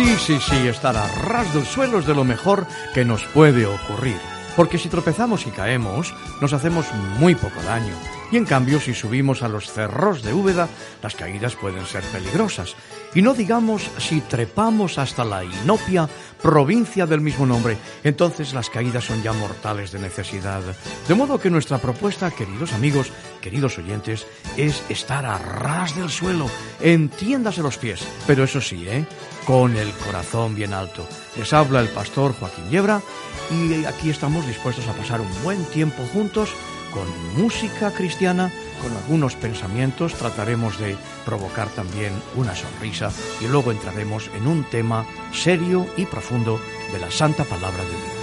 Sí, sí, sí, estar a ras del suelo es de lo mejor que nos puede ocurrir. Porque si tropezamos y caemos, nos hacemos muy poco daño. Y en cambio, si subimos a los cerros de Úbeda, las caídas pueden ser peligrosas. Y no digamos si trepamos hasta la Inopia, provincia del mismo nombre, entonces las caídas son ya mortales de necesidad. De modo que nuestra propuesta, queridos amigos, queridos oyentes, es estar a ras del suelo, entiéndase los pies, pero eso sí, ¿eh? con el corazón bien alto. Les habla el pastor Joaquín Yebra y aquí estamos dispuestos a pasar un buen tiempo juntos con música cristiana, con algunos pensamientos, trataremos de provocar también una sonrisa y luego entraremos en un tema serio y profundo de la Santa Palabra de Dios.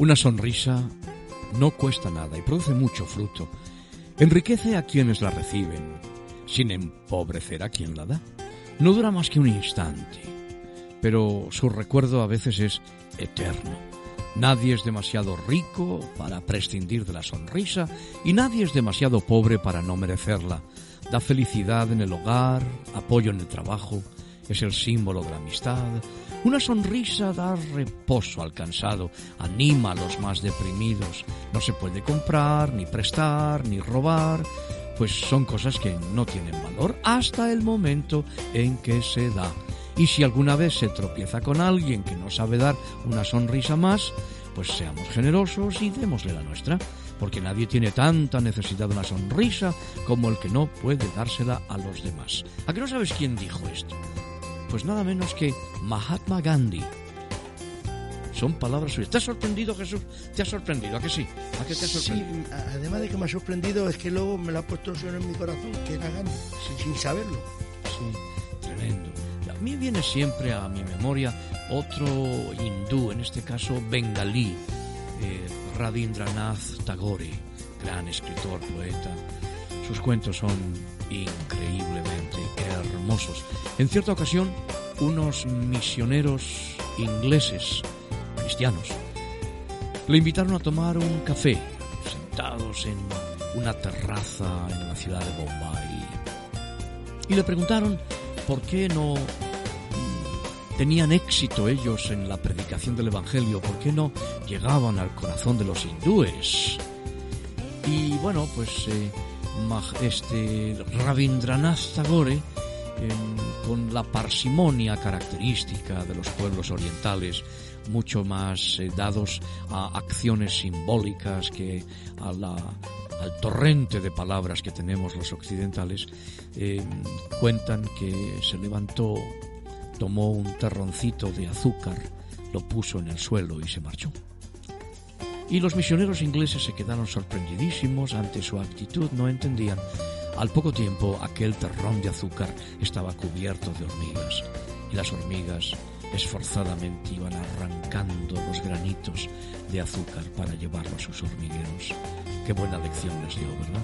Una sonrisa no cuesta nada y produce mucho fruto. Enriquece a quienes la reciben, sin empobrecer a quien la da. No dura más que un instante, pero su recuerdo a veces es eterno. Nadie es demasiado rico para prescindir de la sonrisa y nadie es demasiado pobre para no merecerla. Da felicidad en el hogar, apoyo en el trabajo, es el símbolo de la amistad. Una sonrisa da reposo al cansado, anima a los más deprimidos. No se puede comprar, ni prestar, ni robar, pues son cosas que no tienen valor hasta el momento en que se da. Y si alguna vez se tropieza con alguien que no sabe dar una sonrisa más, pues seamos generosos y démosle la nuestra, porque nadie tiene tanta necesidad de una sonrisa como el que no puede dársela a los demás. ¿A qué no sabes quién dijo esto? Pues nada menos que Mahatma Gandhi. Son palabras suyas. ¿Te ha sorprendido, Jesús? ¿Te ha sorprendido? ¿A que sí? ¿A qué te ha sorprendido? Sí, además de que me ha sorprendido, es que luego me lo ha puesto el suelo en mi corazón, que era Gandhi, sin, saberlo. Sí, tremendo. A mí viene siempre a mi memoria otro hindú, en este caso bengalí, eh, Rabindranath Tagore, gran escritor, poeta. Sus cuentos son increíblemente hermosos. En cierta ocasión, unos misioneros ingleses, cristianos, le invitaron a tomar un café, sentados en una terraza en la ciudad de Bombay. Y le preguntaron por qué no tenían éxito ellos en la predicación del Evangelio, por qué no llegaban al corazón de los hindúes. Y bueno, pues eh, este Rabindranath Tagore, con la parsimonia característica de los pueblos orientales, mucho más eh, dados a acciones simbólicas que a la, al torrente de palabras que tenemos los occidentales, eh, cuentan que se levantó, tomó un terroncito de azúcar, lo puso en el suelo y se marchó. Y los misioneros ingleses se quedaron sorprendidísimos ante su actitud, no entendían. Al poco tiempo aquel terrón de azúcar estaba cubierto de hormigas y las hormigas esforzadamente iban arrancando los granitos de azúcar para llevarlo a sus hormigueros. Qué buena lección les dio, ¿verdad?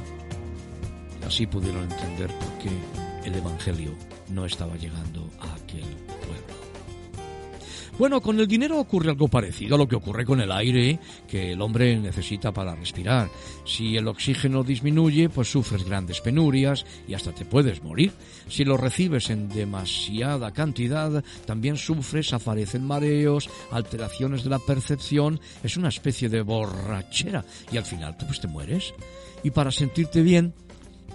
Así pudieron entender por qué el Evangelio no estaba llegando a aquel. Bueno, con el dinero ocurre algo parecido a lo que ocurre con el aire que el hombre necesita para respirar. Si el oxígeno disminuye, pues sufres grandes penurias y hasta te puedes morir. Si lo recibes en demasiada cantidad, también sufres, aparecen mareos, alteraciones de la percepción, es una especie de borrachera y al final pues te mueres. Y para sentirte bien,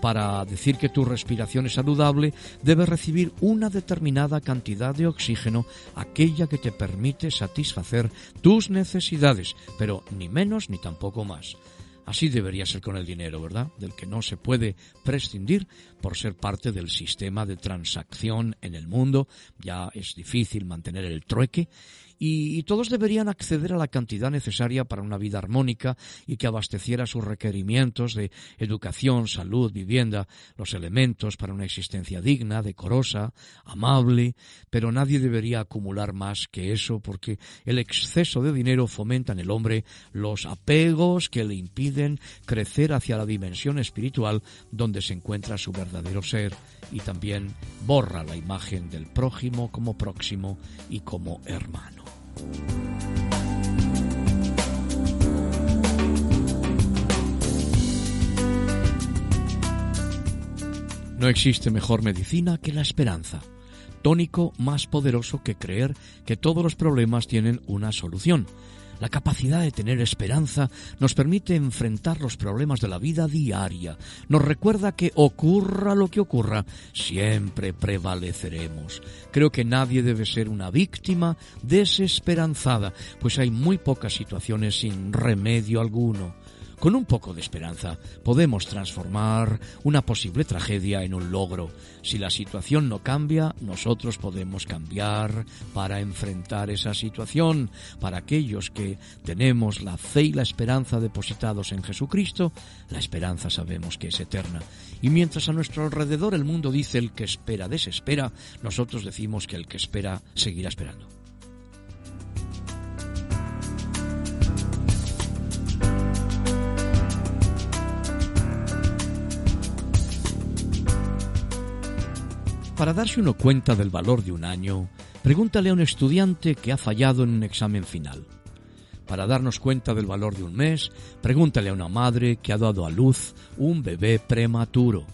para decir que tu respiración es saludable, debes recibir una determinada cantidad de oxígeno, aquella que te permite satisfacer tus necesidades, pero ni menos ni tampoco más. Así debería ser con el dinero, ¿verdad? Del que no se puede prescindir por ser parte del sistema de transacción en el mundo. Ya es difícil mantener el trueque y, todos deberían acceder a la cantidad necesaria para una vida armónica y que abasteciera sus requerimientos de educación, salud, vivienda, los elementos para una existencia digna, decorosa, amable, pero nadie debería acumular más que eso porque el exceso de dinero fomenta en el hombre los apegos que le impiden crecer hacia la dimensión espiritual donde se encuentra su verdadero ser y también borra la imagen del prójimo como próximo y como hermano. No existe mejor medicina que la esperanza, tónico más poderoso que creer que todos los problemas tienen una solución. La capacidad de tener esperanza nos permite enfrentar los problemas de la vida diaria. Nos recuerda que ocurra lo que ocurra, siempre prevaleceremos. Creo que nadie debe ser una víctima desesperanzada, pues hay muy pocas situaciones sin remedio alguno. Con un poco de esperanza podemos transformar una posible tragedia en un logro. Si la situación no cambia, nosotros podemos cambiar para enfrentar esa situación. Para aquellos que tenemos la fe y la esperanza depositados en Jesucristo, la esperanza sabemos que es eterna. Y mientras a nuestro alrededor el mundo dice el que espera desespera, nosotros decimos que el que espera seguirá esperando. Para darse uno cuenta del valor de un año, pregúntale a un estudiante que ha fallado en un examen final. Para darnos cuenta del valor de un mes, pregúntale a una madre que ha dado a luz un bebé prematuro.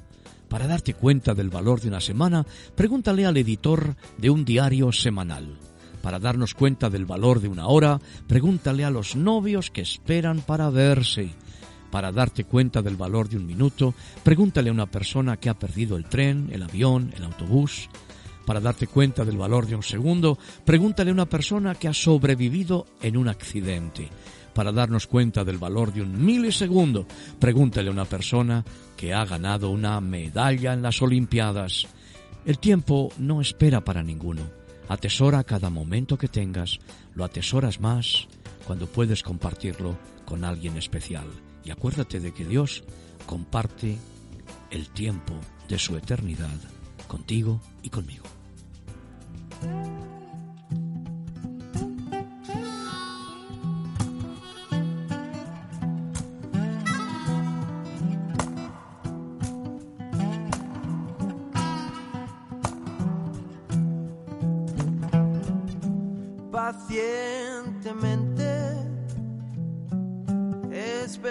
Para darte cuenta del valor de una semana, pregúntale al editor de un diario semanal. Para darnos cuenta del valor de una hora, pregúntale a los novios que esperan para verse. Para darte cuenta del valor de un minuto, pregúntale a una persona que ha perdido el tren, el avión, el autobús. Para darte cuenta del valor de un segundo, pregúntale a una persona que ha sobrevivido en un accidente. Para darnos cuenta del valor de un milisegundo, pregúntale a una persona que ha ganado una medalla en las Olimpiadas. El tiempo no espera para ninguno. Atesora cada momento que tengas, lo atesoras más cuando puedes compartirlo con alguien especial. Y acuérdate de que Dios comparte el tiempo de su eternidad contigo y conmigo.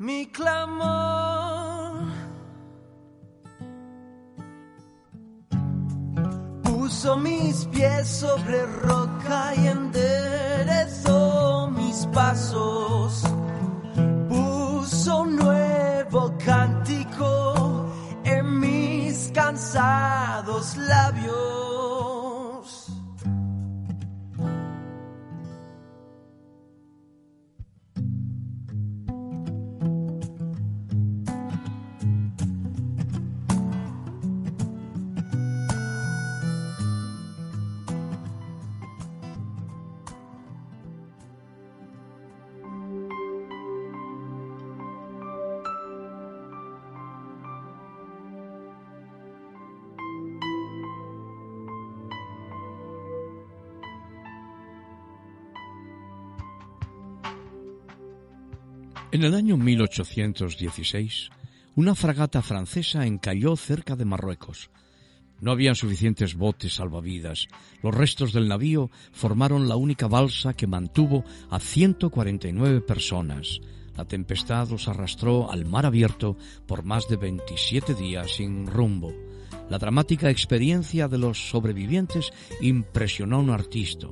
mi clamor. Puso mis pies sobre roca y enderezó mis pasos. Puso nuevo cántico en mis cansados labios. En el año 1816, una fragata francesa encalló cerca de Marruecos. No habían suficientes botes salvavidas. Los restos del navío formaron la única balsa que mantuvo a 149 personas. La tempestad los arrastró al mar abierto por más de 27 días sin rumbo. La dramática experiencia de los sobrevivientes impresionó a un artista.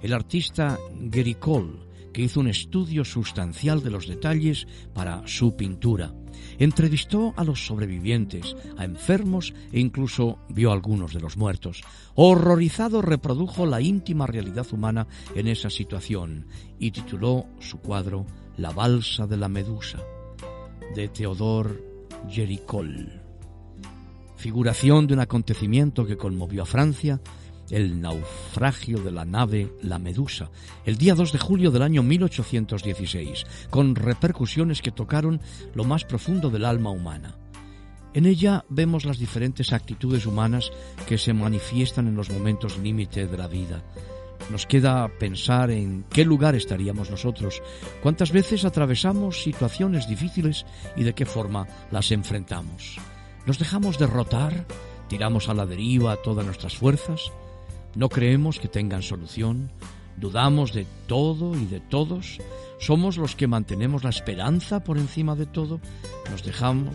El artista Gericol que hizo un estudio sustancial de los detalles para su pintura. Entrevistó a los sobrevivientes, a enfermos e incluso vio a algunos de los muertos. Horrorizado reprodujo la íntima realidad humana en esa situación y tituló su cuadro La balsa de la medusa, de Theodore Jericol. Figuración de un acontecimiento que conmovió a Francia el naufragio de la nave La Medusa, el día 2 de julio del año 1816, con repercusiones que tocaron lo más profundo del alma humana. En ella vemos las diferentes actitudes humanas que se manifiestan en los momentos límite de la vida. Nos queda pensar en qué lugar estaríamos nosotros, cuántas veces atravesamos situaciones difíciles y de qué forma las enfrentamos. ¿Nos dejamos derrotar? ¿Tiramos a la deriva todas nuestras fuerzas? No creemos que tengan solución, dudamos de todo y de todos, somos los que mantenemos la esperanza por encima de todo, nos dejamos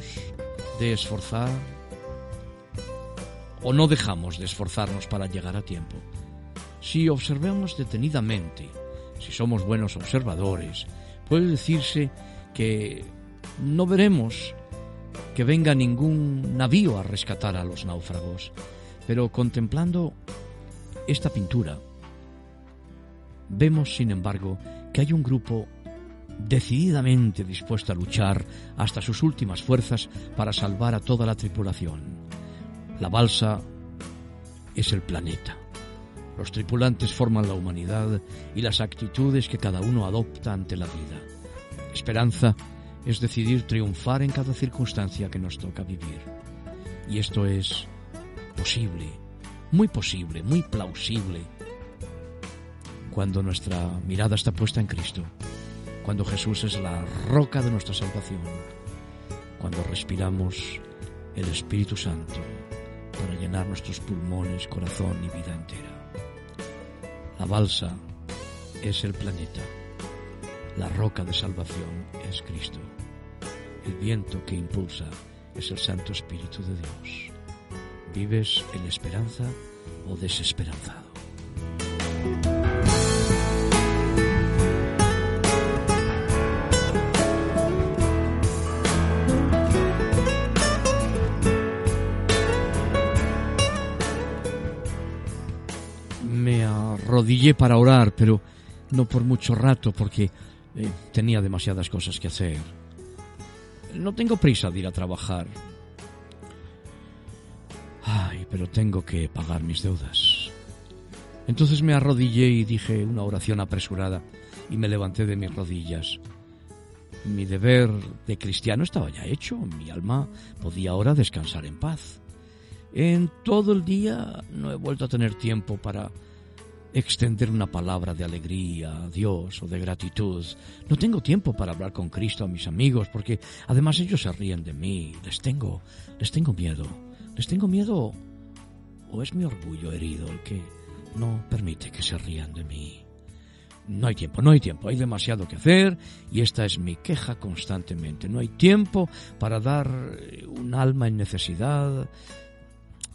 de esforzar o no dejamos de esforzarnos para llegar a tiempo. Si observamos detenidamente, si somos buenos observadores, puede decirse que no veremos que venga ningún navío a rescatar a los náufragos, pero contemplando esta pintura, vemos, sin embargo, que hay un grupo decididamente dispuesto a luchar hasta sus últimas fuerzas para salvar a toda la tripulación. La balsa es el planeta. Los tripulantes forman la humanidad y las actitudes que cada uno adopta ante la vida. Esperanza es decidir triunfar en cada circunstancia que nos toca vivir. Y esto es posible, muy posible, muy plausible, cuando nuestra mirada está puesta en Cristo, cuando Jesús es la roca de nuestra salvación, cuando respiramos el Espíritu Santo para llenar nuestros pulmones, corazón y vida entera. La balsa es el planeta, la roca de salvación es Cristo, el viento que impulsa es el Santo Espíritu de Dios. ¿Vives en esperanza o desesperanzado? arrodillé para orar, pero no por mucho rato porque eh, tenía demasiadas cosas que hacer. No tengo prisa de ir a trabajar. Pero tengo que pagar mis deudas. Entonces me arrodillé y dije una oración apresurada y me levanté de mis rodillas. Mi deber de cristiano estaba ya hecho, mi alma podía ahora descansar en paz. En todo el día no he vuelto a tener tiempo para extender una palabra de alegría a Dios o de gratitud. No tengo tiempo para hablar con Cristo a mis amigos porque además ellos se ríen de mí. Les tengo, les tengo miedo. Les tengo miedo o es mi orgullo herido el que no permite que se rían de mí. No hay tiempo, no hay tiempo, hay demasiado que hacer y esta es mi queja constantemente. No hay tiempo para dar un alma en necesidad,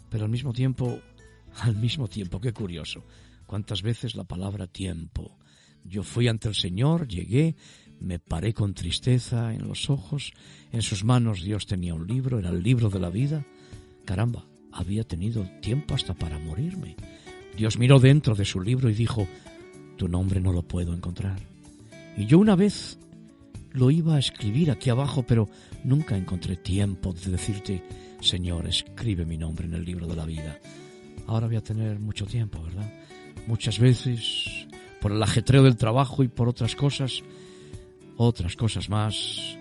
pero al mismo tiempo, al mismo tiempo, qué curioso, cuántas veces la palabra tiempo. Yo fui ante el Señor, llegué, me paré con tristeza en los ojos, en sus manos Dios tenía un libro, era el libro de la vida. Caramba, había tenido tiempo hasta para morirme. Dios miró dentro de su libro y dijo, tu nombre no lo puedo encontrar. Y yo una vez lo iba a escribir aquí abajo, pero nunca encontré tiempo de decirte, Señor, escribe mi nombre en el libro de la vida. Ahora voy a tener mucho tiempo, ¿verdad? muchas veces por el ajetreo del trabajo y por otras cosas, otras cosas más,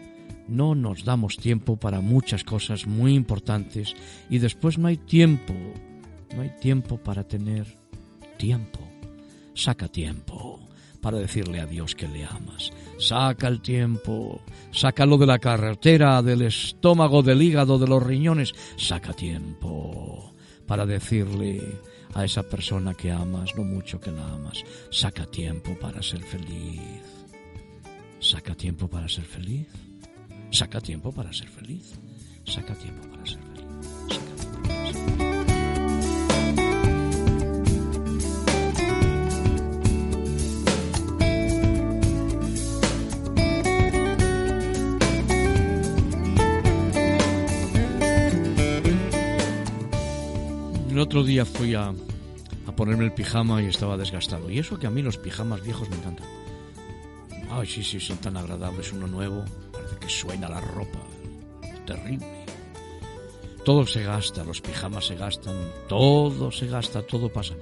no nos damos tiempo para muchas cosas muy importantes y después no hay tiempo, no hay tiempo para tener tiempo. Saca tiempo para decirle a Dios que le amas. Saca el tiempo, sácalo de la carretera, del estómago, del hígado, de los riñones. Saca tiempo para decirle a esa persona que amas, no mucho que la amas. Saca tiempo para ser feliz. Saca tiempo para ser feliz. Saca tiempo para ser feliz. Saca tiempo para ser feliz. El otro día fui a, ponerme el pijama y estaba desgastado. Y eso que a mí los pijamas viejos me encantan. Ay, sí, sí, son tan agradables. Uno nuevo, que suena la ropa. Terrible. Todo se gasta, los pijamas se gastan, todo se gasta, todo pasa.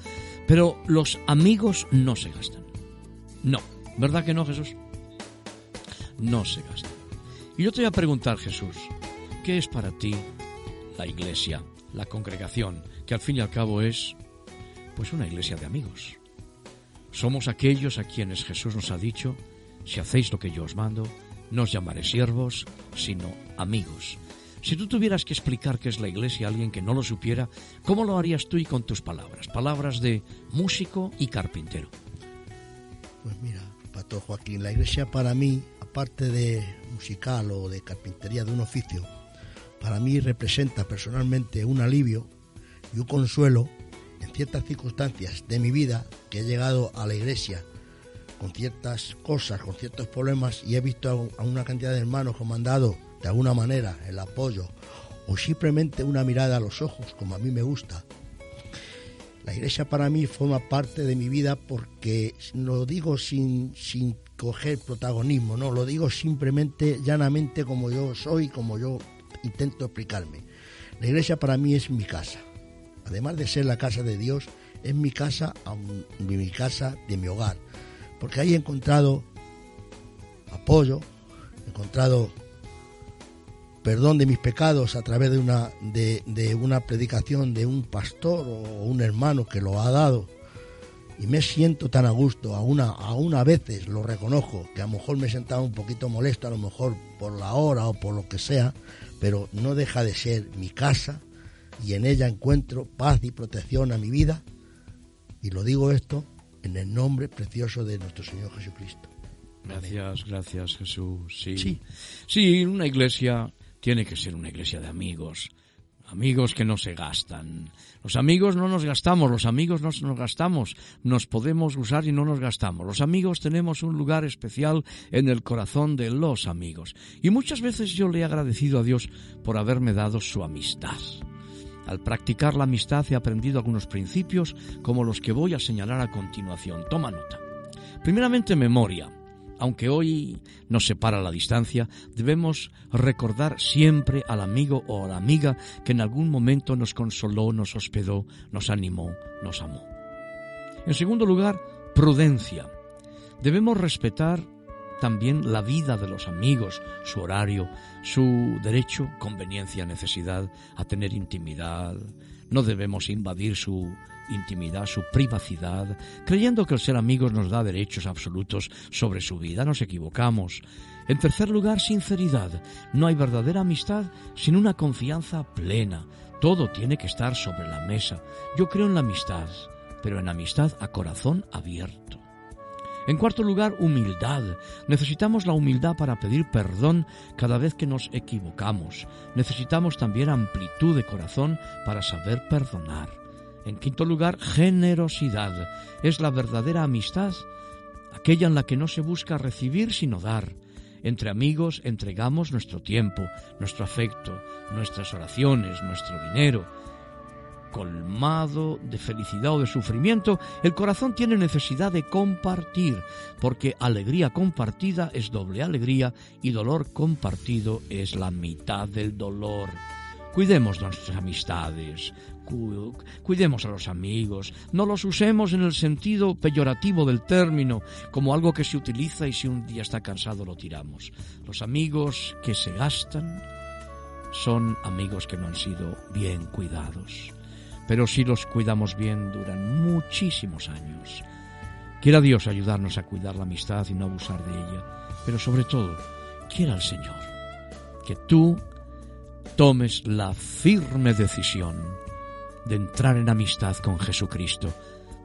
Pero los amigos no se gastan. No, ¿verdad que no, Jesús? No se gastan. Y yo te voy a preguntar, Jesús, ¿qué es para ti la iglesia, la congregación? que al fin y al cabo es pues una iglesia de amigos. Somos aquellos a quienes Jesús nos ha dicho, si hacéis lo que yo os mando, no os llamaré siervos, sino amigos. Si tú tuvieras que explicar qué es la iglesia a alguien que no lo supiera, ¿cómo lo harías tú y con tus palabras? Palabras de músico y carpintero. Pues mira, Pato Joaquín, la iglesia para mí, aparte de musical o de carpintería de un oficio, para mí representa personalmente un alivio y un consuelo en ciertas circunstancias de mi vida que he llegado a la iglesia con ciertas cosas, con ciertos problemas y he visto a una cantidad de hermanos que me han dado de alguna manera el apoyo o simplemente una mirada a los ojos como a mí me gusta. La iglesia para mí forma parte de mi vida porque lo digo sin, sin coger protagonismo, no, lo digo simplemente, llanamente como yo soy, como yo intento explicarme. La iglesia para mí es mi casa además de ser la casa de Dios, es mi casa, mi casa de mi hogar, porque ahí he encontrado apoyo, he encontrado perdón de mis pecados a través de una, de, de una predicación de un pastor o un hermano que lo ha dado. Y me siento tan a gusto, aún a, aún a veces lo reconozco, que a lo mejor me he sentado un poquito molesto, a lo mejor por la hora o por lo que sea, pero no deja de ser mi casa y en ella encuentro paz y protección a mi vida. Y lo digo esto en el nombre precioso de nuestro Señor Jesucristo. Gracias, gracias Jesús. Sí. sí, sí, una iglesia tiene que ser una iglesia de amigos, amigos que no se gastan. Los amigos no nos gastamos, los amigos no nos gastamos, nos podemos usar y no nos gastamos. Los amigos tenemos un lugar especial en el corazón de los amigos. Y muchas veces yo le he agradecido a Dios por haberme dado su amistad. Al practicar la amistad he aprendido algunos principios como los que voy a señalar a continuación. Toma nota. Primeramente, memoria. Aunque hoy nos separa la distancia, debemos recordar siempre al amigo o a la amiga que en algún momento nos consoló, nos hospedó, nos animó, nos amó. En segundo lugar, prudencia. Debemos respetar también la vida de los amigos, su horario, su derecho, conveniencia, necesidad a tener intimidad. No debemos invadir su intimidad, su privacidad, creyendo que el ser amigos nos da derechos absolutos sobre su vida. Nos equivocamos. En tercer lugar, sinceridad. No hay verdadera amistad sin una confianza plena. Todo tiene que estar sobre la mesa. Yo creo en la amistad, pero en amistad a corazón abierto. En cuarto lugar, humildad. Necesitamos la humildad para pedir perdón cada vez que nos equivocamos. Necesitamos también amplitud de corazón para saber perdonar. En quinto lugar, generosidad. Es la verdadera amistad, aquella en la que no se busca recibir sino dar. Entre amigos entregamos nuestro tiempo, nuestro afecto, nuestras oraciones, nuestro dinero. Colmado de felicidad o de sufrimiento, el corazón tiene necesidad de compartir, porque alegría compartida es doble alegría y dolor compartido es la mitad del dolor. Cuidemos nuestras amistades, cuidemos a los amigos, no los usemos en el sentido peyorativo del término, como algo que se utiliza y si un día está cansado lo tiramos. Los amigos que se gastan son amigos que no han sido bien cuidados, pero si los cuidamos bien duran muchísimos años. Quiera Dios ayudarnos a cuidar la amistad y no abusar de ella, pero sobre todo, quiera el Señor que tú tomes la firme decisión de entrar en amistad con Jesucristo,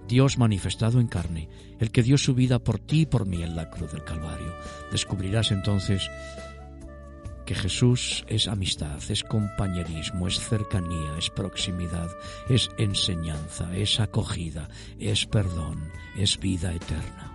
Dios manifestado en carne, el que dio su vida por ti y por mí en la cruz del Calvario. Descubrirás entonces Jesús es amistad, es compañerismo, es cercanía, es proximidad, es enseñanza, es acogida, es perdón, es vida eterna.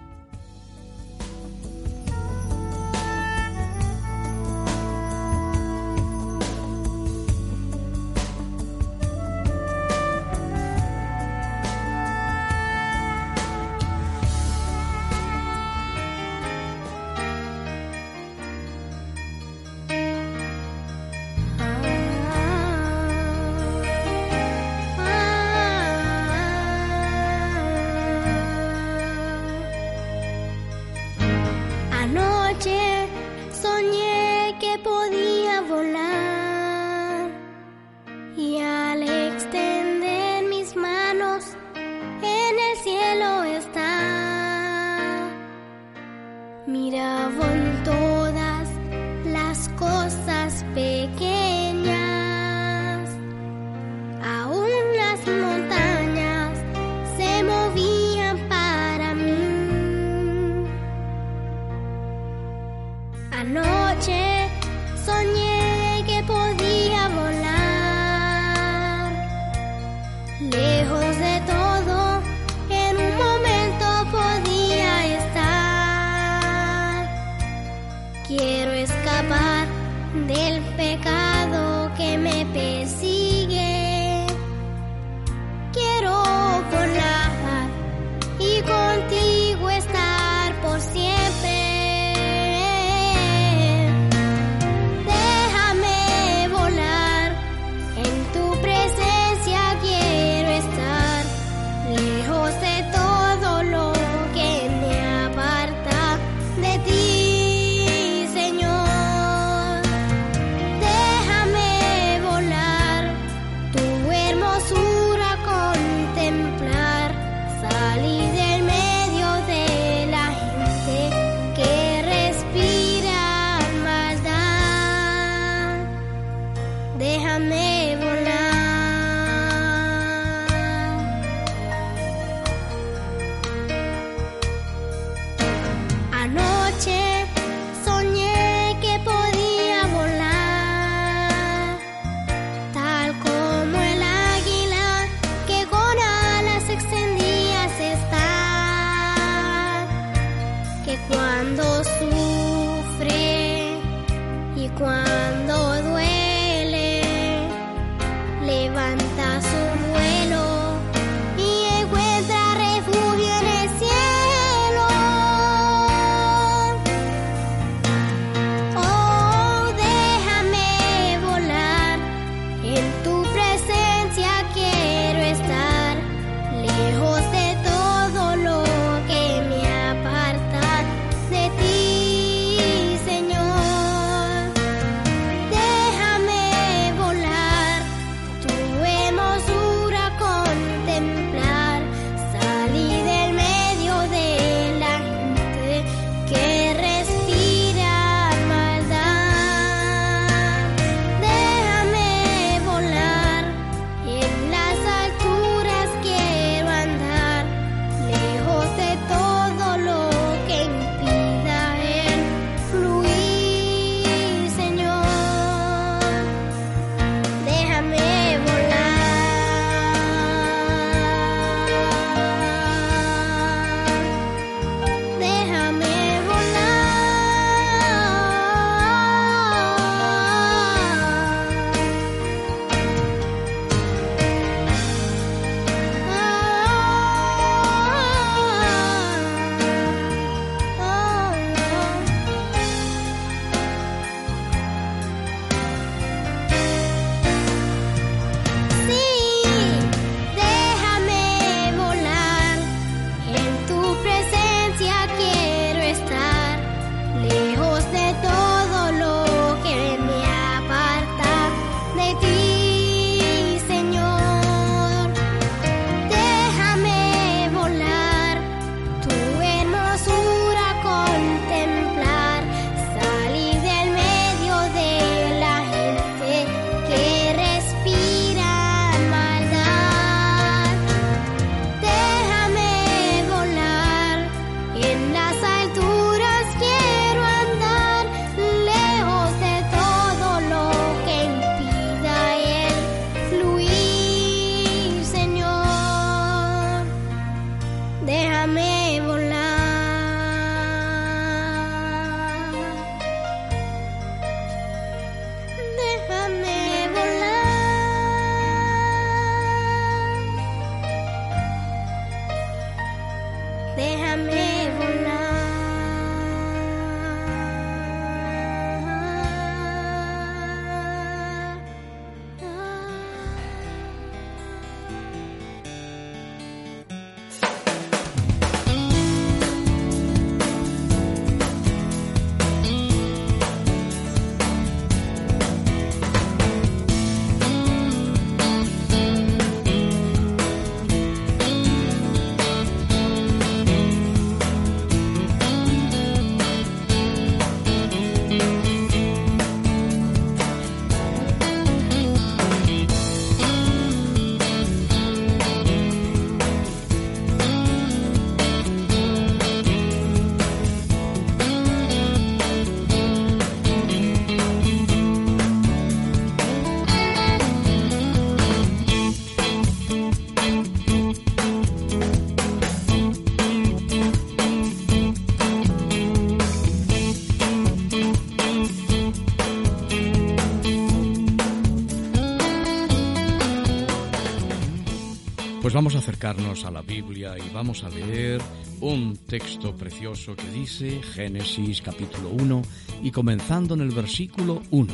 A la Biblia y vamos a leer un texto precioso que dice Génesis capítulo 1 y comenzando en el versículo 1.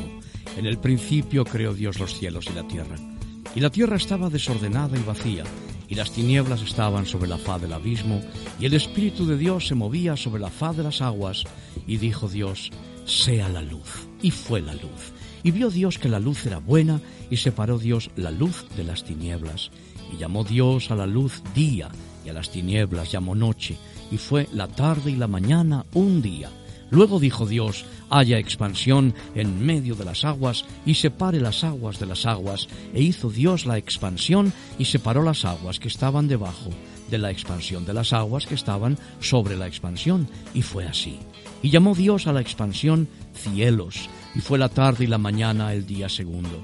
En el principio creó Dios los cielos y la tierra. Y la tierra estaba desordenada y vacía, y las tinieblas estaban sobre la faz del abismo, y el Espíritu de Dios se movía sobre la faz de las aguas, y dijo Dios, sea la luz. Y fue la luz. Y vio Dios que la luz era buena, y separó Dios la luz de las tinieblas. Y llamó Dios a la luz día, y a las tinieblas llamó noche, y fue la tarde y la mañana un día. Luego dijo Dios, haya expansión en medio de las aguas, y separe las aguas de las aguas, e hizo Dios la expansión, y separó las aguas que estaban debajo de la expansión de las aguas que estaban sobre la expansión, y fue así. Y llamó Dios a la expansión cielos, y fue la tarde y la mañana el día segundo.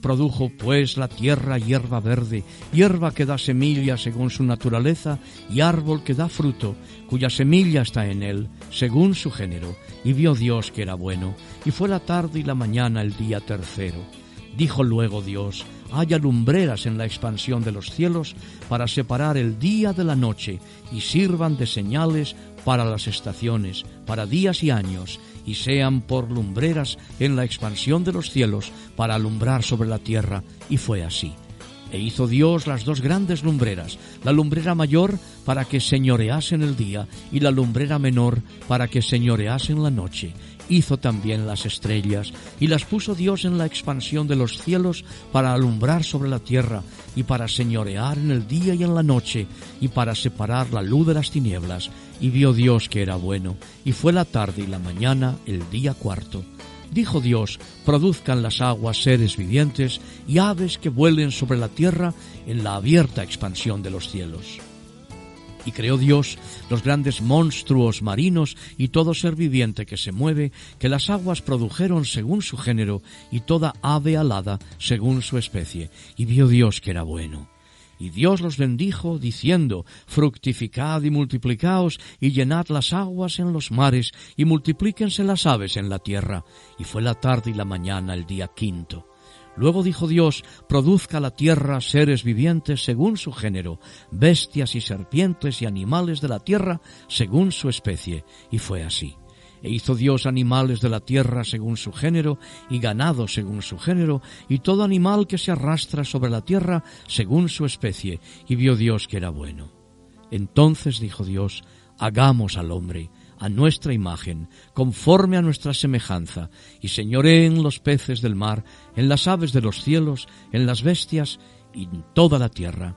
Produjo pues la tierra hierba verde, hierba que da semilla según su naturaleza, y árbol que da fruto, cuya semilla está en él, según su género. Y vio Dios que era bueno, y fue la tarde y la mañana el día tercero. Dijo luego Dios, haya lumbreras en la expansión de los cielos para separar el día de la noche, y sirvan de señales para las estaciones, para días y años, y sean por lumbreras en la expansión de los cielos para alumbrar sobre la tierra. Y fue así. E hizo Dios las dos grandes lumbreras, la lumbrera mayor para que señoreasen el día y la lumbrera menor para que señoreasen la noche. Hizo también las estrellas y las puso Dios en la expansión de los cielos para alumbrar sobre la tierra y para señorear en el día y en la noche y para separar la luz de las tinieblas. Y vio Dios que era bueno, y fue la tarde y la mañana el día cuarto. Dijo Dios, produzcan las aguas seres vivientes y aves que vuelen sobre la tierra en la abierta expansión de los cielos. Y creó Dios los grandes monstruos marinos y todo ser viviente que se mueve, que las aguas produjeron según su género, y toda ave alada según su especie. Y vio Dios que era bueno. Y Dios los bendijo, diciendo, Fructificad y multiplicaos, y llenad las aguas en los mares, y multiplíquense las aves en la tierra. Y fue la tarde y la mañana el día quinto. Luego dijo Dios, produzca la tierra seres vivientes según su género, bestias y serpientes y animales de la tierra según su especie. Y fue así. E hizo Dios animales de la tierra según su género, y ganado según su género, y todo animal que se arrastra sobre la tierra según su especie. Y vio Dios que era bueno. Entonces dijo Dios, hagamos al hombre a nuestra imagen, conforme a nuestra semejanza, y señoreen los peces del mar, en las aves de los cielos, en las bestias, y en toda la tierra,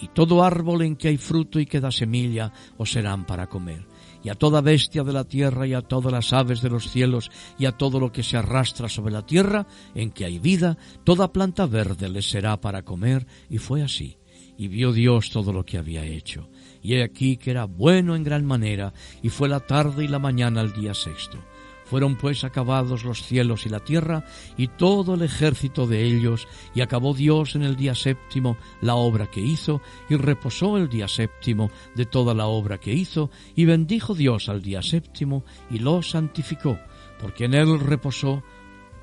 y todo árbol en que hay fruto y que da semilla os serán para comer y a toda bestia de la tierra y a todas las aves de los cielos y a todo lo que se arrastra sobre la tierra en que hay vida, toda planta verde les será para comer. Y fue así. Y vio Dios todo lo que había hecho. Y he aquí que era bueno en gran manera, y fue la tarde y la mañana el día sexto. Fueron pues acabados los cielos y la tierra y todo el ejército de ellos, y acabó Dios en el día séptimo la obra que hizo, y reposó el día séptimo de toda la obra que hizo, y bendijo Dios al día séptimo, y lo santificó, porque en él reposó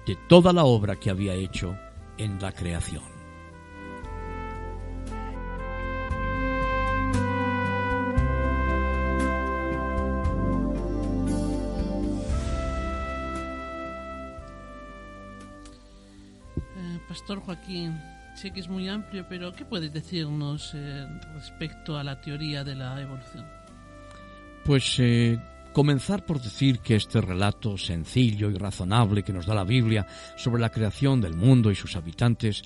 de toda la obra que había hecho en la creación. Pastor Joaquín, sé que es muy amplio, pero ¿qué puedes decirnos eh, respecto a la teoría de la evolución? Pues eh, comenzar por decir que este relato sencillo y razonable que nos da la Biblia sobre la creación del mundo y sus habitantes,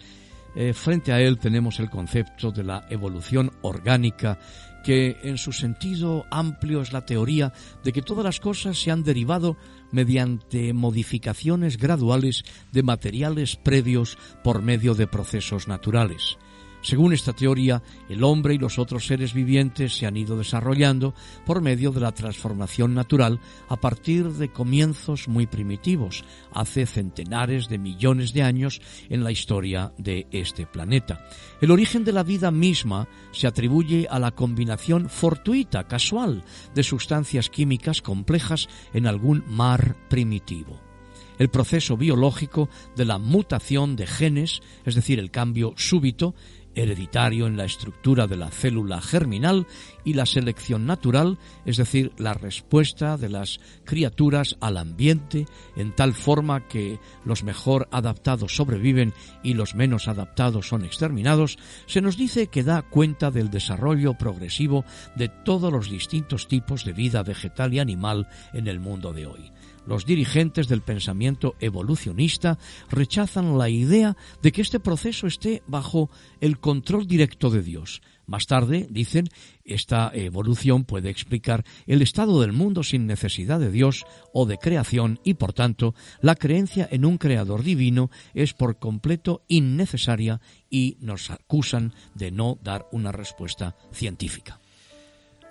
eh, frente a él tenemos el concepto de la evolución orgánica que en su sentido amplio es la teoría de que todas las cosas se han derivado mediante modificaciones graduales de materiales previos por medio de procesos naturales. Según esta teoría, el hombre y los otros seres vivientes se han ido desarrollando por medio de la transformación natural a partir de comienzos muy primitivos, hace centenares de millones de años en la historia de este planeta. El origen de la vida misma se atribuye a la combinación fortuita, casual, de sustancias químicas complejas en algún mar primitivo el proceso biológico de la mutación de genes, es decir, el cambio súbito hereditario en la estructura de la célula germinal y la selección natural, es decir, la respuesta de las criaturas al ambiente en tal forma que los mejor adaptados sobreviven y los menos adaptados son exterminados, se nos dice que da cuenta del desarrollo progresivo de todos los distintos tipos de vida vegetal y animal en el mundo de hoy. Los dirigentes del pensamiento evolucionista rechazan la idea de que este proceso esté bajo el control directo de Dios. Más tarde, dicen, esta evolución puede explicar el estado del mundo sin necesidad de Dios o de creación y, por tanto, la creencia en un creador divino es por completo innecesaria y nos acusan de no dar una respuesta científica.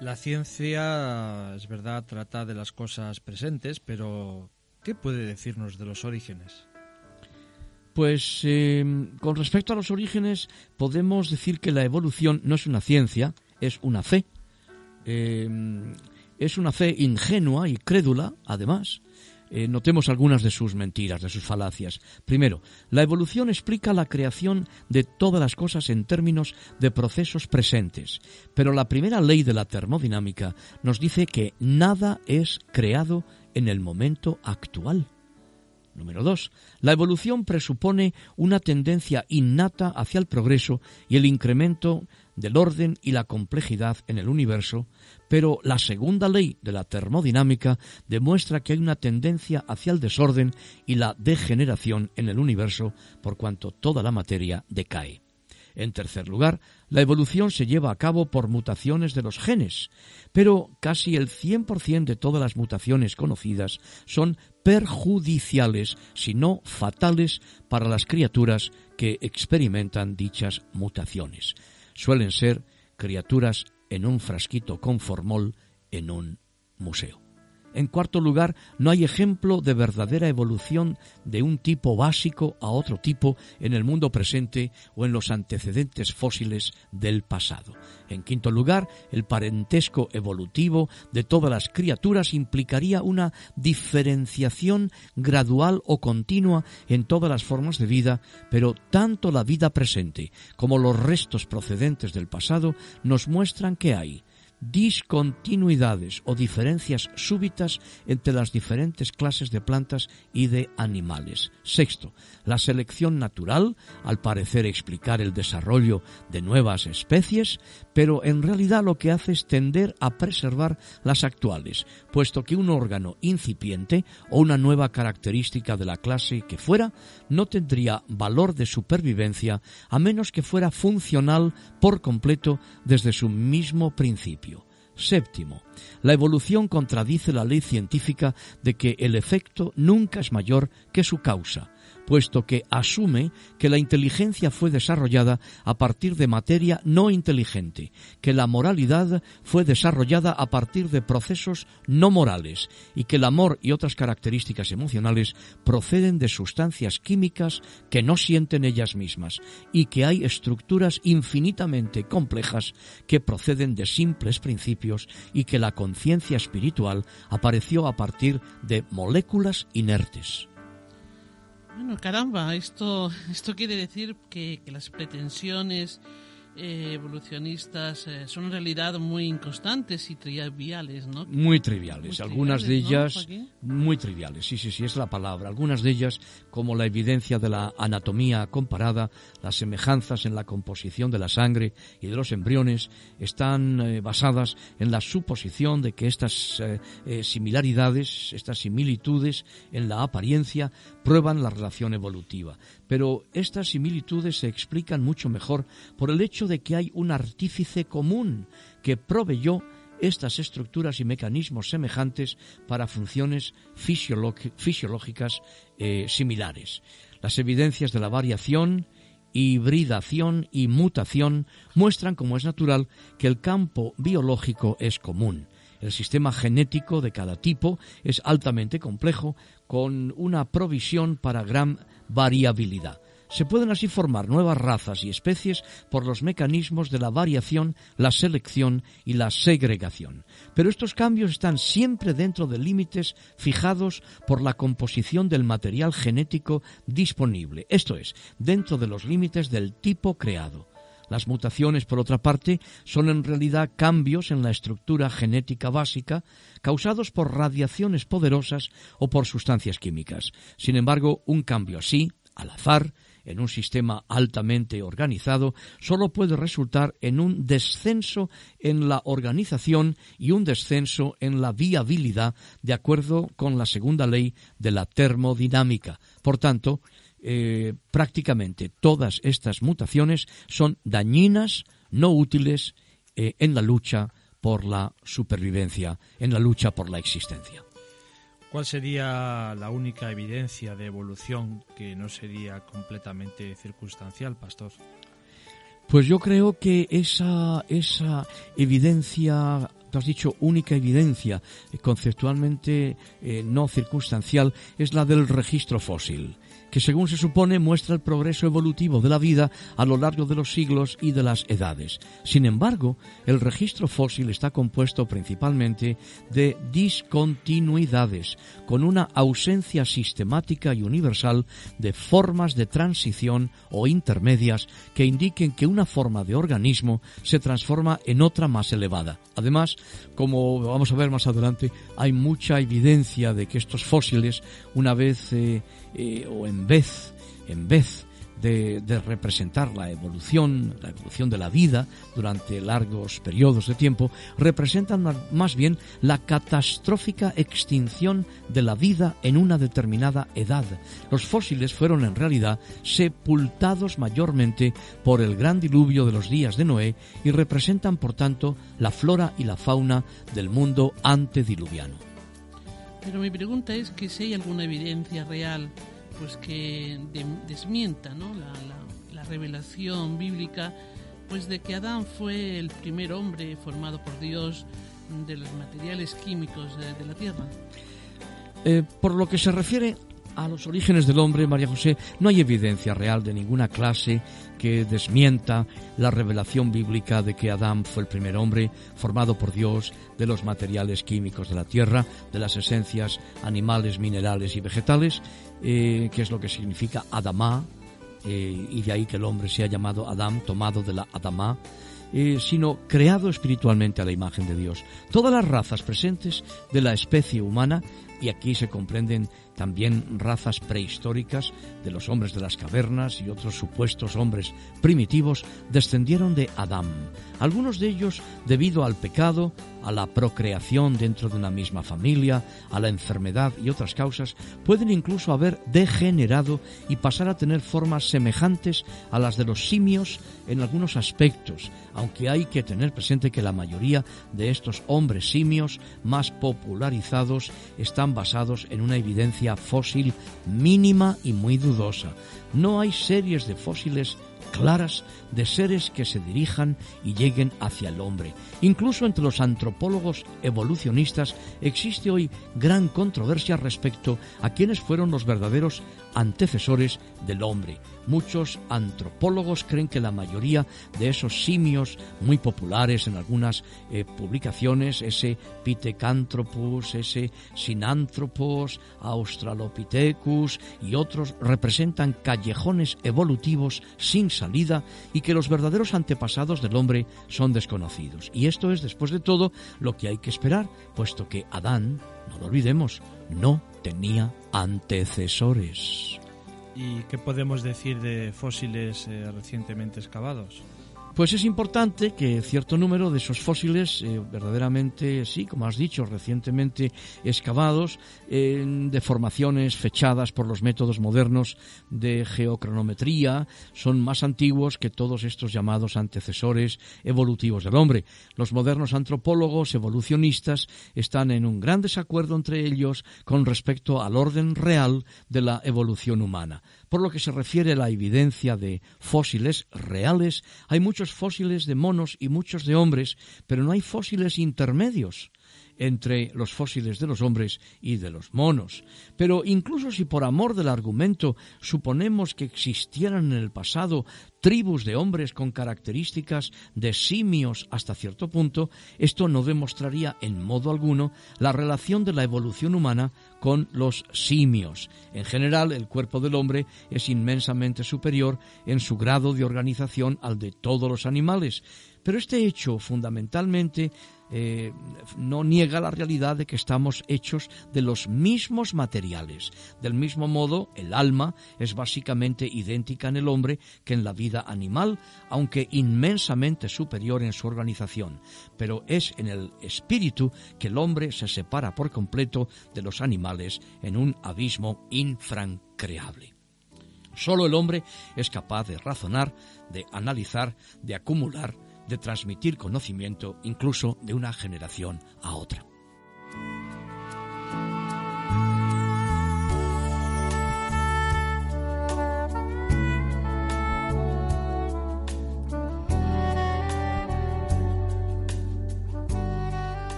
La ciencia, es verdad, trata de las cosas presentes, pero ¿qué puede decirnos de los orígenes? Pues eh, con respecto a los orígenes, podemos decir que la evolución no es una ciencia, es una fe. Eh, es una fe ingenua y crédula, además, eh, notemos algunas de sus mentiras, de sus falacias. Primero, la evolución explica la creación de todas las cosas en términos de procesos presentes, pero la primera ley de la termodinámica nos dice que nada es creado en el momento actual. Número dos, la evolución presupone una tendencia innata hacia el progreso y el incremento del orden y la complejidad en el universo, pero la segunda ley de la termodinámica demuestra que hay una tendencia hacia el desorden y la degeneración en el universo por cuanto toda la materia decae. En tercer lugar, la evolución se lleva a cabo por mutaciones de los genes, pero casi el 100% de todas las mutaciones conocidas son perjudiciales, si no fatales, para las criaturas que experimentan dichas mutaciones suelen ser criaturas en un frasquito con formol en un museo. En cuarto lugar, no hay ejemplo de verdadera evolución de un tipo básico a otro tipo en el mundo presente o en los antecedentes fósiles del pasado. En quinto lugar, el parentesco evolutivo de todas las criaturas implicaría una diferenciación gradual o continua en todas las formas de vida, pero tanto la vida presente como los restos procedentes del pasado nos muestran que hay discontinuidades o diferencias súbitas entre las diferentes clases de plantas y de animales. Sexto, la selección natural, al parecer explicar el desarrollo de nuevas especies, pero en realidad lo que hace es tender a preservar las actuales, puesto que un órgano incipiente o una nueva característica de la clase que fuera no tendría valor de supervivencia a menos que fuera funcional por completo desde su mismo principio. Séptimo, la evolución contradice la ley científica de que el efecto nunca es mayor que su causa, puesto que asume que la inteligencia fue desarrollada a partir de materia no inteligente, que la moralidad fue desarrollada a partir de procesos no morales y que el amor y otras características emocionales proceden de sustancias químicas que no sienten ellas mismas y que hay estructuras infinitamente complejas que proceden de simples principios y que la conciencia espiritual apareció a partir de moléculas inertes. Bueno, caramba, esto, esto quiere decir que, que las pretensiones eh, evolucionistas eh, son en realidad muy inconstantes y triviales, ¿no? Muy triviales, algunas de ellas muy triviales, sí, sí, sí, es la palabra. Algunas de ellas, como la evidencia de la anatomía comparada, las semejanzas en la composición de la sangre y de los embriones, están eh, basadas en la suposición de que estas similaridades, estas similitudes en la apariencia, prueban la relación evolutiva. Pero estas similitudes se explican mucho mejor por el hecho de que hay un artífice común que proveyó estas estructuras y mecanismos semejantes para funciones fisiológicas eh, similares. Las evidencias de la variación, hibridación y mutación muestran, como es natural, que el campo biológico es común. El sistema genético de cada tipo es altamente complejo, con una provisión para gran variabilidad. Se pueden así formar nuevas razas y especies por los mecanismos de la variación, la selección y la segregación. Pero estos cambios están siempre dentro de límites fijados por la composición del material genético disponible, esto es, dentro de los límites del tipo creado. Las mutaciones, por otra parte, son en realidad cambios en la estructura genética básica causados por radiaciones poderosas o por sustancias químicas. Sin embargo, un cambio así, al azar, en un sistema altamente organizado, solo puede resultar en un descenso en la organización y un descenso en la viabilidad de acuerdo con la segunda ley de la termodinámica. Por tanto, eh, prácticamente todas estas mutaciones son dañinas, no útiles eh, en la lucha por la supervivencia, en la lucha por la existencia. ¿Cuál sería la única evidencia de evolución que no sería completamente circunstancial, pastor? Pues yo creo que esa, esa evidencia tú has dicho única evidencia, eh, conceptualmente no circunstancial, es la del registro fósil que según se supone muestra el progreso evolutivo de la vida a lo largo de los siglos y de las edades. Sin embargo, el registro fósil está compuesto principalmente de discontinuidades, con una ausencia sistemática y universal de formas de transición o intermedias que indiquen que una forma de organismo se transforma en otra más elevada. Además, como vamos a ver más adelante, hay mucha evidencia de que estos fósiles, una vez eh, eh, o en vez, en vez de, representar la evolución, la evolución de la vida durante largos periodos de tiempo, representan más bien la catastrófica extinción de la vida en una determinada edad. Los fósiles fueron en realidad sepultados mayormente por el gran diluvio de los días de Noé y representan por tanto la flora y la fauna del mundo antediluviano. Pero mi pregunta es que si hay alguna evidencia real pues que desmienta ¿no? la, revelación bíblica pues de que Adán fue el primer hombre formado por Dios de los materiales químicos de, la tierra. Eh, por lo que se refiere a los orígenes del hombre, María José, no hay evidencia real de ninguna clase que desmienta la revelación bíblica de que Adán fue el primer hombre formado por Dios de los materiales químicos de la tierra, de las esencias animales, minerales y vegetales, eh, que es lo que significa Adamá, eh, y de ahí que el hombre sea llamado Adán, tomado de la Adamá, eh, sino creado espiritualmente a la imagen de Dios. Todas las razas presentes de la especie humana, y aquí se comprenden también razas prehistóricas de los hombres de las cavernas y otros supuestos hombres primitivos descendieron de Adán. Algunos de ellos debido al pecado, a la procreación dentro de una misma familia, a la enfermedad y otras causas, pueden incluso haber degenerado y pasar a tener formas semejantes a las de los simios en algunos aspectos, aunque hay que tener presente que la mayoría de estos hombres simios más popularizados están basados en una evidencia fósil mínima y muy dudosa. No hay series de fósiles claras de seres que se dirijan y lleguen hacia el hombre. Incluso entre los antropólogos evolucionistas existe hoy gran controversia respecto a quiénes fueron los verdaderos antecesores del hombre. Muchos antropólogos creen que la mayoría de esos simios muy populares en algunas eh, publicaciones, ese Pithecanthropus, ese Sinanthropus, Australopithecus y otros representan callejones evolutivos sin salida y que los verdaderos antepasados del hombre son desconocidos. Y esto es, después de todo, lo que hay que esperar, puesto que Adán, no lo olvidemos, no tenía antecesores. ¿Y qué podemos decir de fósiles eh, recientemente excavados? Pues es importante que cierto número de esos fósiles, eh, verdaderamente, sí, como has dicho, recientemente excavados, en de formaciones fechadas por los métodos modernos de geocronometría, son más antiguos que todos estos llamados antecesores evolutivos del hombre. Los modernos antropólogos evolucionistas están en un gran desacuerdo entre ellos con respecto al orden real de la evolución humana. Por lo que se refiere a la evidencia de fósiles reales, hay muchos fósiles de monos y muchos de hombres, pero no hay fósiles intermedios entre los fósiles de los hombres y de los monos. Pero incluso si por amor del argumento suponemos que existieran en el pasado tribus de hombres con características de simios hasta cierto punto, esto no demostraría en modo alguno la relación de la evolución humana con los simios. En general, el cuerpo del hombre es inmensamente superior en su grado de organización al de todos los animales, pero este hecho fundamentalmente eh, no niega la realidad de que estamos hechos de los mismos materiales. Del mismo modo, el alma es básicamente idéntica en el hombre que en la vida animal, aunque inmensamente superior en su organización. Pero es en el espíritu que el hombre se separa por completo de los animales en un abismo infrancreable. Solo el hombre es capaz de razonar, de analizar, de acumular, de transmitir conocimiento incluso de una generación a otra.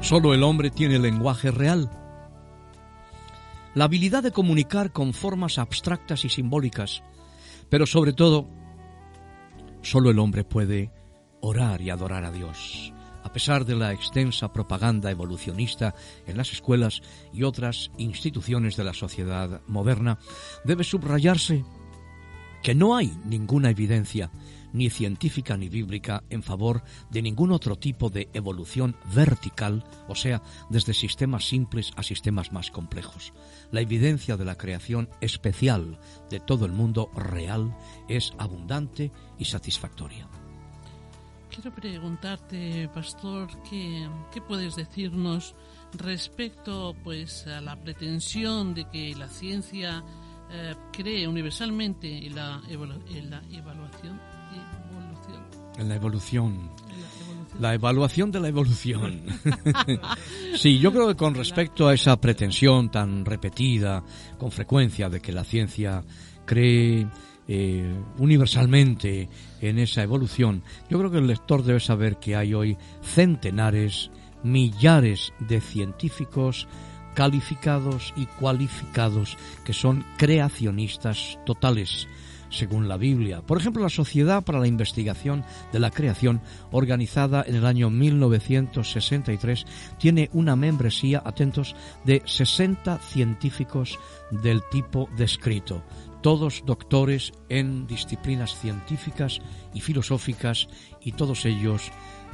Solo el hombre tiene lenguaje real. La habilidad de comunicar con formas abstractas y simbólicas, pero sobre todo, solo el hombre puede orar y adorar a Dios. A pesar de la extensa propaganda evolucionista en las escuelas y otras instituciones de la sociedad moderna, debe subrayarse que no hay ninguna evidencia, ni científica ni bíblica, en favor de ningún otro tipo de evolución vertical, o sea, desde sistemas simples a sistemas más complejos. La evidencia de la creación especial de todo el mundo real es abundante y satisfactoria. Quiero preguntarte, pastor, ¿qué, puedes decirnos respecto pues a la pretensión de que la ciencia eh, cree universalmente en la, evaluación, En la evolución. La evaluación de la evolución. sí, yo creo que con respecto a esa pretensión tan repetida con frecuencia de que la ciencia cree eh, universalmente en esa evolución, yo creo que el lector debe saber que hay hoy centenares, millares de científicos calificados y cualificados que son creacionistas totales, según la Biblia. Por ejemplo, la Sociedad para la Investigación de la Creación, organizada en el año 1963, tiene una membresía, atentos, de 60 científicos del tipo descrito todos doctores en disciplinas científicas y filosóficas y todos ellos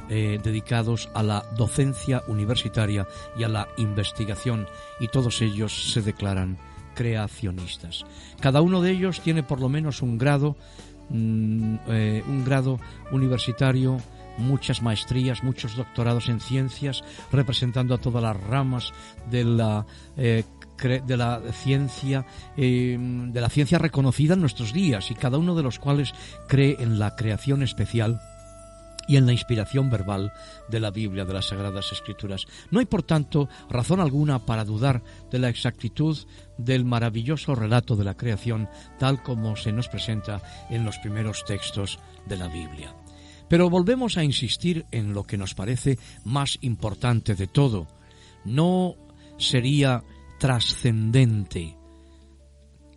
eh, dedicados a la docencia universitaria y a la investigación y todos ellos se declaran creacionistas. Cada uno de ellos tiene por lo menos un grado, mm, eh, un grado universitario, muchas maestrías, muchos doctorados en ciencias, representando a todas las ramas de la eh, de la ciencia, em, de la ciencia reconocida en nuestros días y cada uno de los cuales cree en la creación especial y en la inspiración verbal de la Biblia, de las Sagradas Escrituras. No hay, por tanto, razón alguna para dudar de la exactitud del maravilloso relato de la creación tal como se nos presenta en los primeros textos de la Biblia. Pero volvemos a insistir en lo que nos parece más importante de todo. No sería trascendente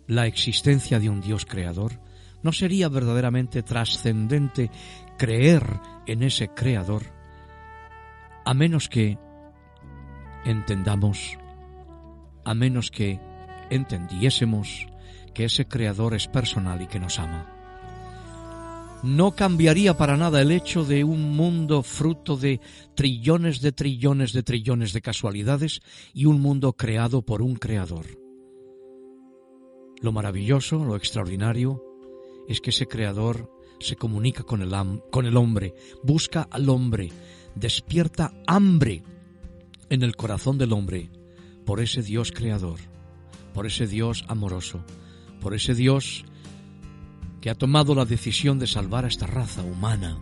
la existencia de un Dios creador? ¿No sería verdaderamente trascendente creer en ese creador a menos que entendamos, a menos que entendiésemos que ese creador es personal y que nos ama? No cambiaría para nada el hecho de un mundo fruto de trillones de trillones de trillones de casualidades y un mundo creado por un creador. Lo maravilloso, lo extraordinario, es que ese creador se comunica con el, con el hombre, busca al hombre, despierta hambre en el corazón del hombre por ese Dios creador, por ese Dios amoroso, por ese Dios que ha tomado la decisión de salvar a esta raza humana,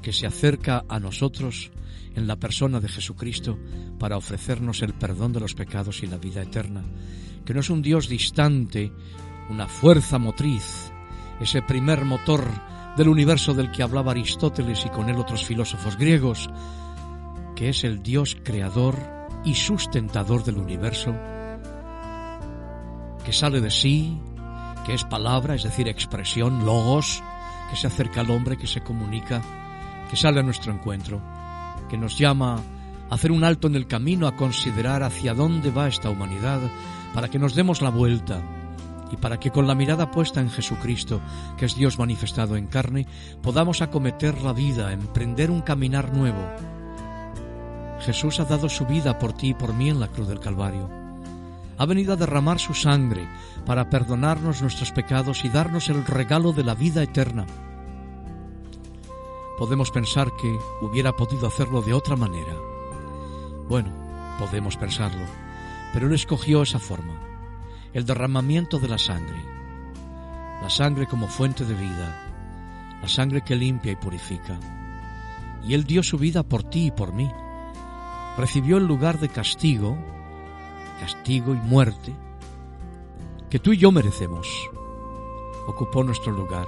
que se acerca a nosotros en la persona de Jesucristo para ofrecernos el perdón de los pecados y la vida eterna, que no es un Dios distante, una fuerza motriz, ese primer motor del universo del que hablaba Aristóteles y con él otros filósofos griegos, que es el Dios creador y sustentador del universo, que sale de sí, que es palabra, es decir, expresión, logos, que se acerca al hombre, que se comunica, que sale a nuestro encuentro, que nos llama a hacer un alto en el camino, a considerar hacia dónde va esta humanidad, para que nos demos la vuelta y para que con la mirada puesta en Jesucristo, que es Dios manifestado en carne, podamos acometer la vida, emprender un caminar nuevo. Jesús ha dado su vida por ti y por mí en la cruz del Calvario. Ha venido a derramar su sangre para perdonarnos nuestros pecados y darnos el regalo de la vida eterna. Podemos pensar que hubiera podido hacerlo de otra manera. Bueno, podemos pensarlo, pero Él escogió esa forma, el derramamiento de la sangre, la sangre como fuente de vida, la sangre que limpia y purifica. Y Él dio su vida por ti y por mí. Recibió el lugar de castigo, castigo y muerte, que tú y yo merecemos. Ocupó nuestro lugar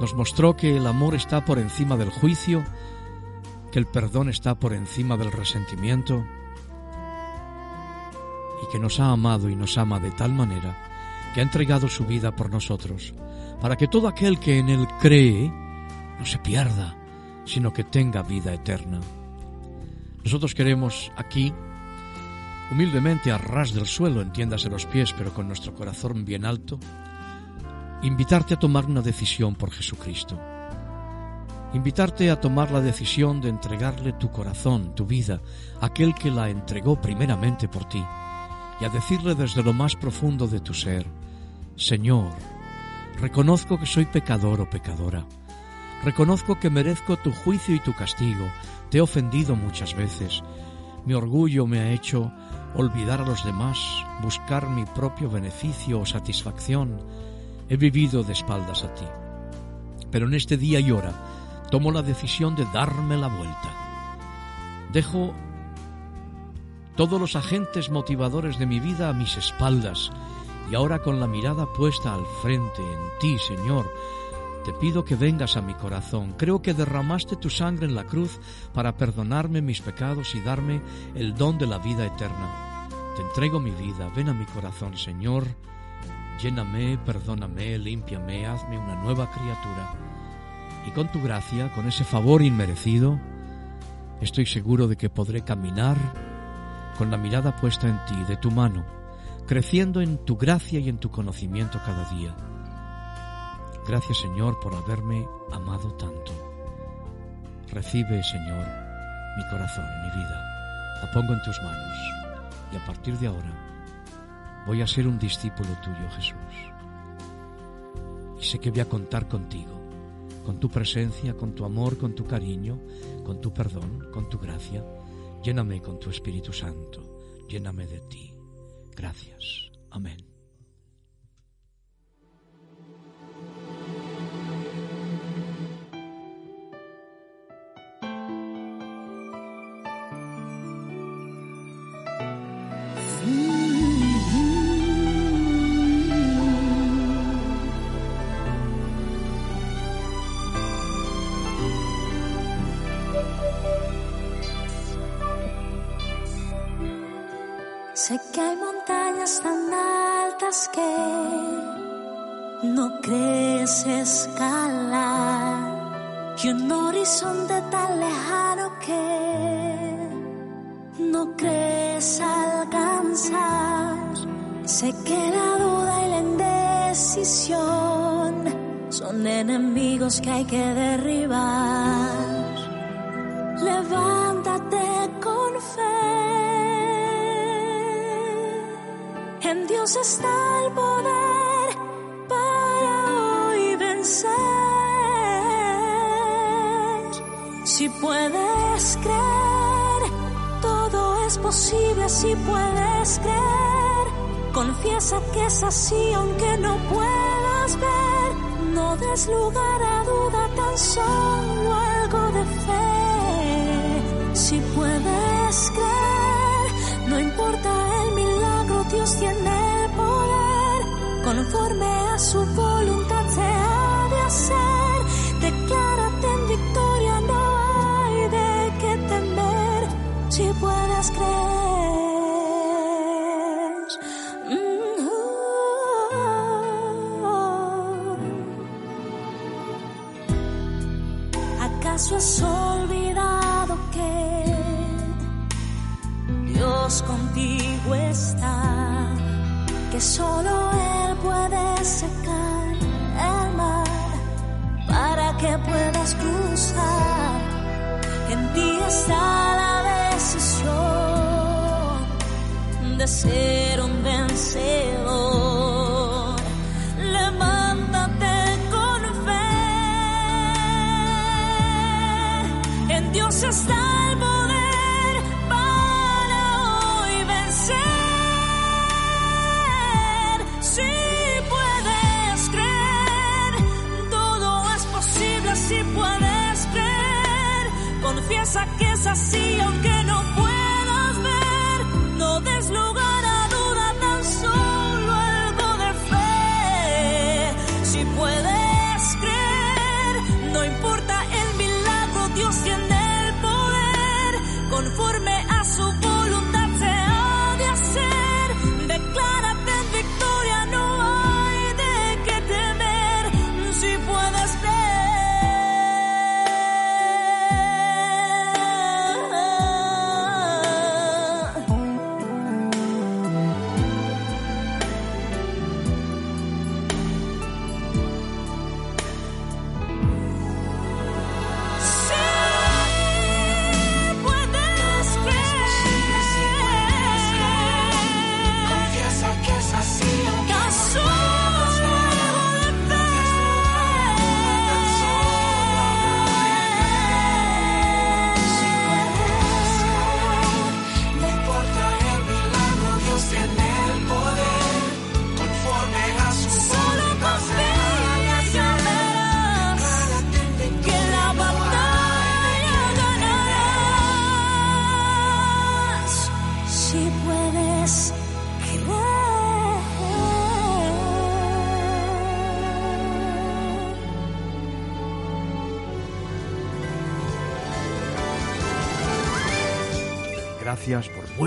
nos mostró que el amor está por encima del juicio, que el perdón está por encima del resentimiento y que nos ha amado y nos ama de tal manera que ha entregado su vida por nosotros, para que todo aquel que en él cree no se pierda, sino que tenga vida eterna. Nosotros queremos aquí, humildemente a ras del suelo, entiéndase los pies, pero con nuestro corazón bien alto, invitarte a tomar una decisión por Jesucristo. Invitarte a tomar la decisión de entregarle tu corazón, tu vida, aquel que la entregó primeramente por ti, y a decirle desde lo más profundo de tu ser, Señor, reconozco que soy pecador o pecadora. Reconozco que merezco tu juicio y tu castigo. Te he ofendido muchas veces. Mi orgullo me ha hecho olvidar a los demás, buscar mi propio beneficio o satisfacción he vivido de espaldas a ti. Pero en este día y hora tomo la decisión de darme la vuelta. Dejo todos los agentes motivadores de mi vida a mis espaldas y ahora con la mirada puesta al frente en ti, Señor, te pido que vengas a mi corazón. Creo que derramaste tu sangre en la cruz para perdonarme mis pecados y darme el don de la vida eterna. Te entrego mi vida, ven a mi corazón, Señor. Lléname, perdóname, límpiame, hazme una nueva criatura. Y con tu gracia, con ese favor inmerecido, estoy seguro de que podré caminar con la mirada puesta en ti, de tu mano, creciendo en tu gracia y en tu conocimiento cada día. Gracias Señor por haberme amado tanto. Recibe, Señor, mi corazón, mi vida. La pongo en tus manos. Y a partir de ahora, Voy a ser un discípulo tuyo, Jesús. Y sé que voy a contar contigo, con tu presencia, con tu amor, con tu cariño, con tu perdón, con tu gracia. Lléname con tu Espíritu Santo, lléname de ti. Gracias. Amén.